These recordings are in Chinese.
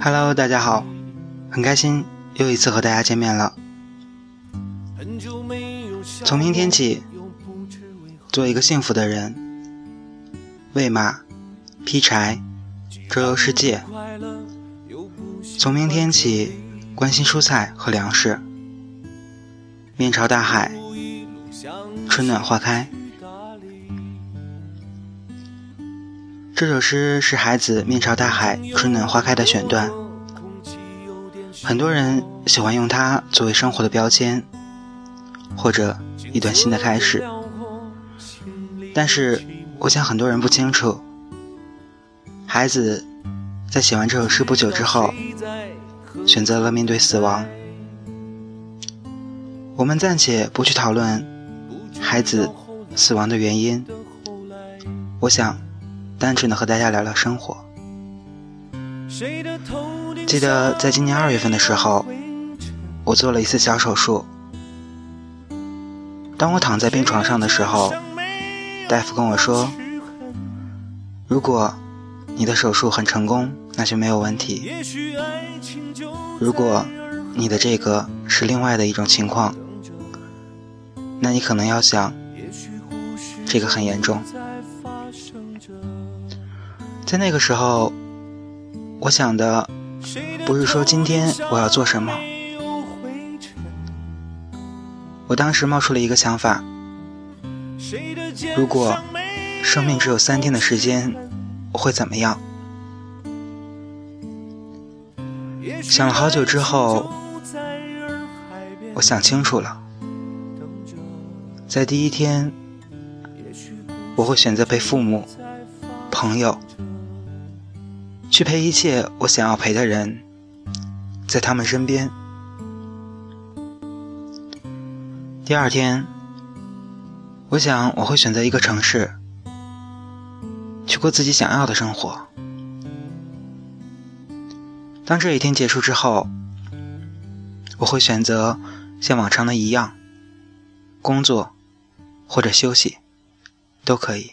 Hello，大家好，很开心又一次和大家见面了。从明天起，做一个幸福的人，喂马、劈柴、周游世界。从明天起，关心蔬菜和粮食。面朝大海，春暖花开。这首诗是孩子面朝大海，春暖花开的选段。很多人喜欢用它作为生活的标签，或者一段新的开始。但是，我想很多人不清楚，孩子在写完这首诗不久之后，选择了面对死亡。我们暂且不去讨论孩子死亡的原因，我想单纯的和大家聊聊生活。记得在今年二月份的时候，我做了一次小手术。当我躺在病床上的时候，大夫跟我说：“如果你的手术很成功，那就没有问题；如果你的这个是另外的一种情况。”那你可能要想，这个很严重。在那个时候，我想的不是说今天我要做什么。我当时冒出了一个想法：如果生命只有三天的时间，我会怎么样？想了好久之后，我想清楚了。在第一天，我会选择陪父母、朋友，去陪一切我想要陪的人，在他们身边。第二天，我想我会选择一个城市，去过自己想要的生活。当这一天结束之后，我会选择像往常的一样，工作。或者休息，都可以。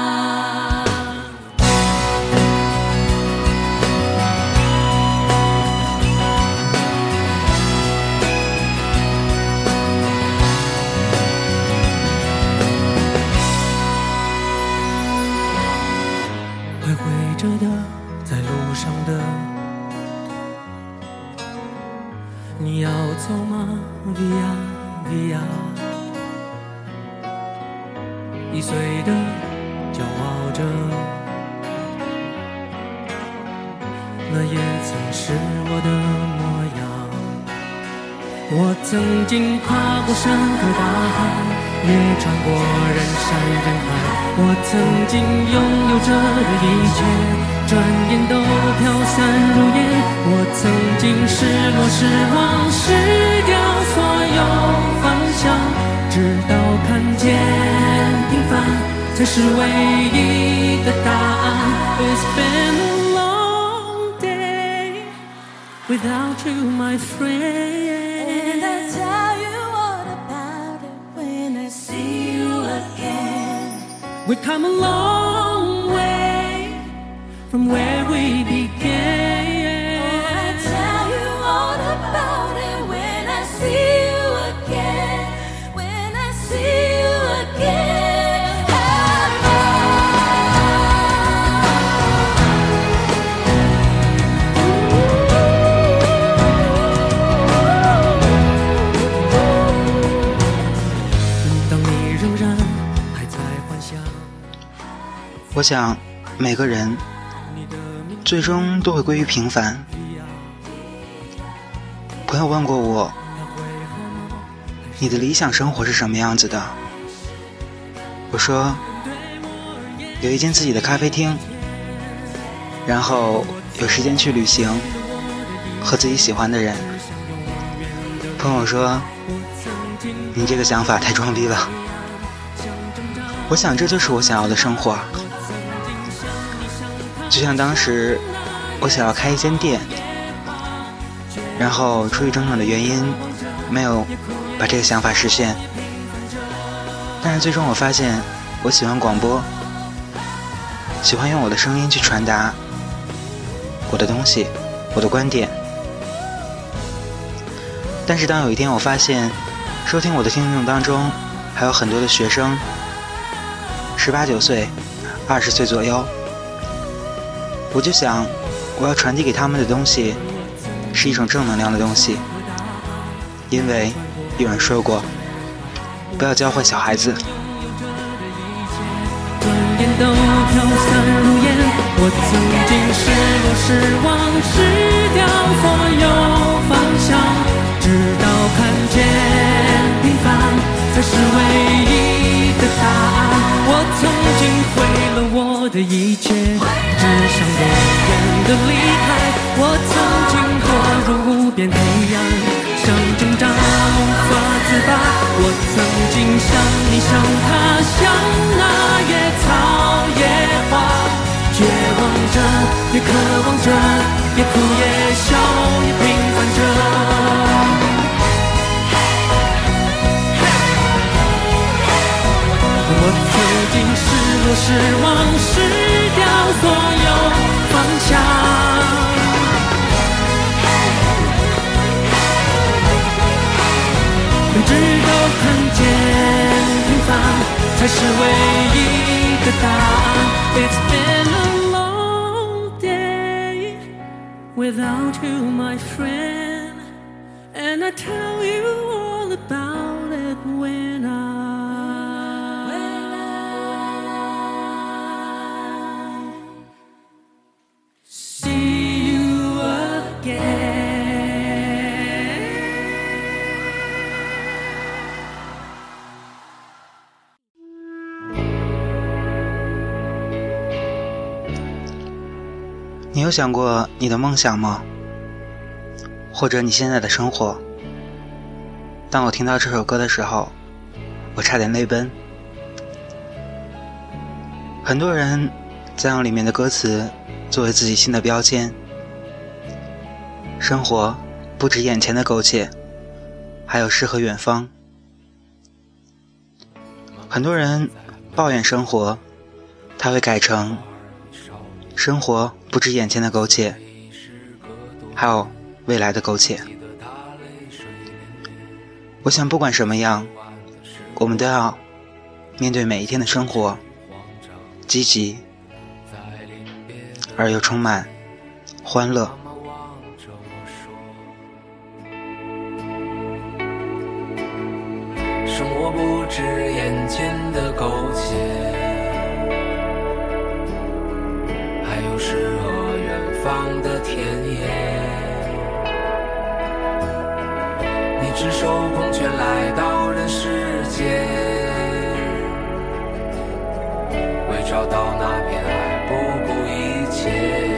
那也曾是我的模样我曾经跨过山和大海，也穿过人山人海。我曾经拥有着的一切，转眼都飘散如烟。我曾经失落、失望、失掉所有方向，直到看见平凡才是唯一 without you, my friend. And I tell you all about it when I see you again. We've come a long way from where we began. 我想，每个人最终都会归于平凡。朋友问过我，你的理想生活是什么样子的？我说，有一间自己的咖啡厅，然后有时间去旅行，和自己喜欢的人。朋友说，你这个想法太装逼了。我想，这就是我想要的生活。就像当时我想要开一间店，然后出于种种的原因，没有把这个想法实现。但是最终我发现，我喜欢广播，喜欢用我的声音去传达我的东西，我的观点。但是当有一天我发现，收听我的听众当中还有很多的学生，十八九岁、二十岁左右，我就想，我要传递给他们的东西是一种正能量的东西，因为有人说过。不要教坏小孩子。转眼都飘散如烟，我曾经失落失望失掉所有方向，直到看见平凡才是唯一的答案。我曾经毁了我我的一切，只想永远的离开。我曾经堕入无边黑暗。想挣扎，无法自拔。我曾经像你，像他，像那野草野花，绝望着，也渴望着，也哭也笑，也失、望、失掉所有方向。直到看见平凡才是唯一的答案。It's been a long day without you, my friend, and I tell you all about it when I. 你有想过你的梦想吗？或者你现在的生活？当我听到这首歌的时候，我差点泪奔。很多人在用里面的歌词作为自己新的标签。生活不止眼前的苟且，还有诗和远方。很多人抱怨生活，他会改成。生活不止眼前的苟且，还有未来的苟且。我想，不管什么样，我们都要面对每一天的生活，积极而又充满欢乐。赤手空拳来到人世间，为找到那片爱不顾一切。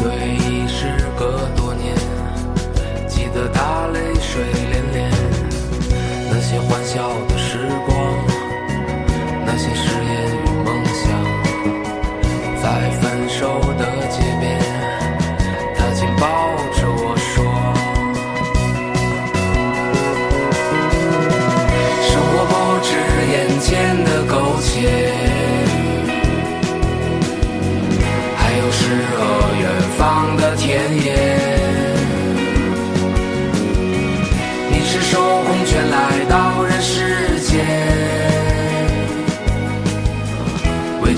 虽已时隔多年，记得打泪水涟涟，那些欢笑的时光，那些誓言与梦想。在分手的街边，他紧抱着我说。生活不止眼前的苟且，还有诗和。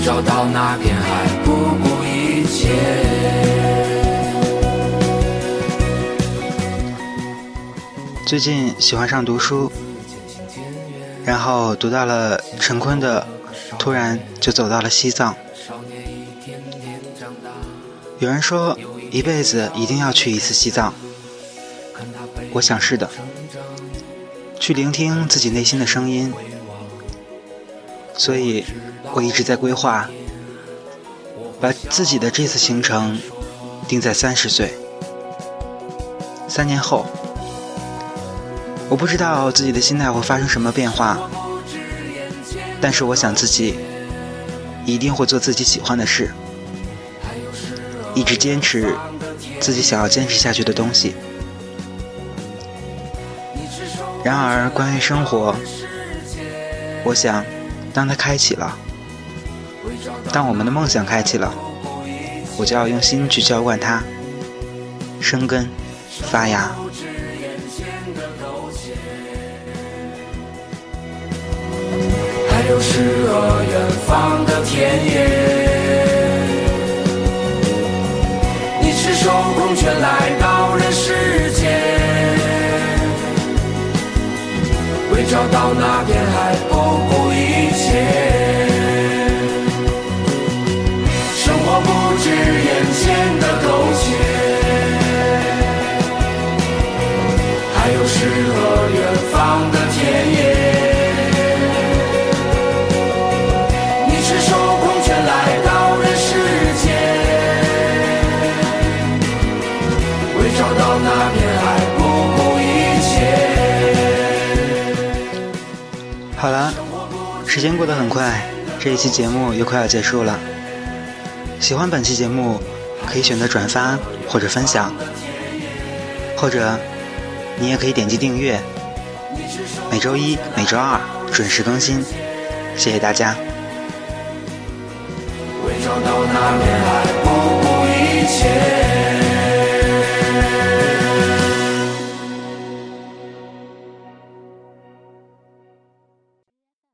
找到那片海，不顾一切。最近喜欢上读书，然后读到了陈坤的，突然就走到了西藏。有人说一辈子一定要去一次西藏，我想是的，去聆听自己内心的声音。所以，我一直在规划，把自己的这次行程定在三十岁，三年后。我不知道自己的心态会发生什么变化，但是我想自己一定会做自己喜欢的事，一直坚持自己想要坚持下去的东西。然而，关于生活，我想，当它开启了，当我们的梦想开启了，我就要用心去浇灌它，生根发芽。有诗和远方的田野，你赤手空拳来到人世间，为找到那片海时间过得很快，这一期节目又快要结束了。喜欢本期节目，可以选择转发或者分享，或者你也可以点击订阅。每周一、每周二准时更新，谢谢大家。找到那片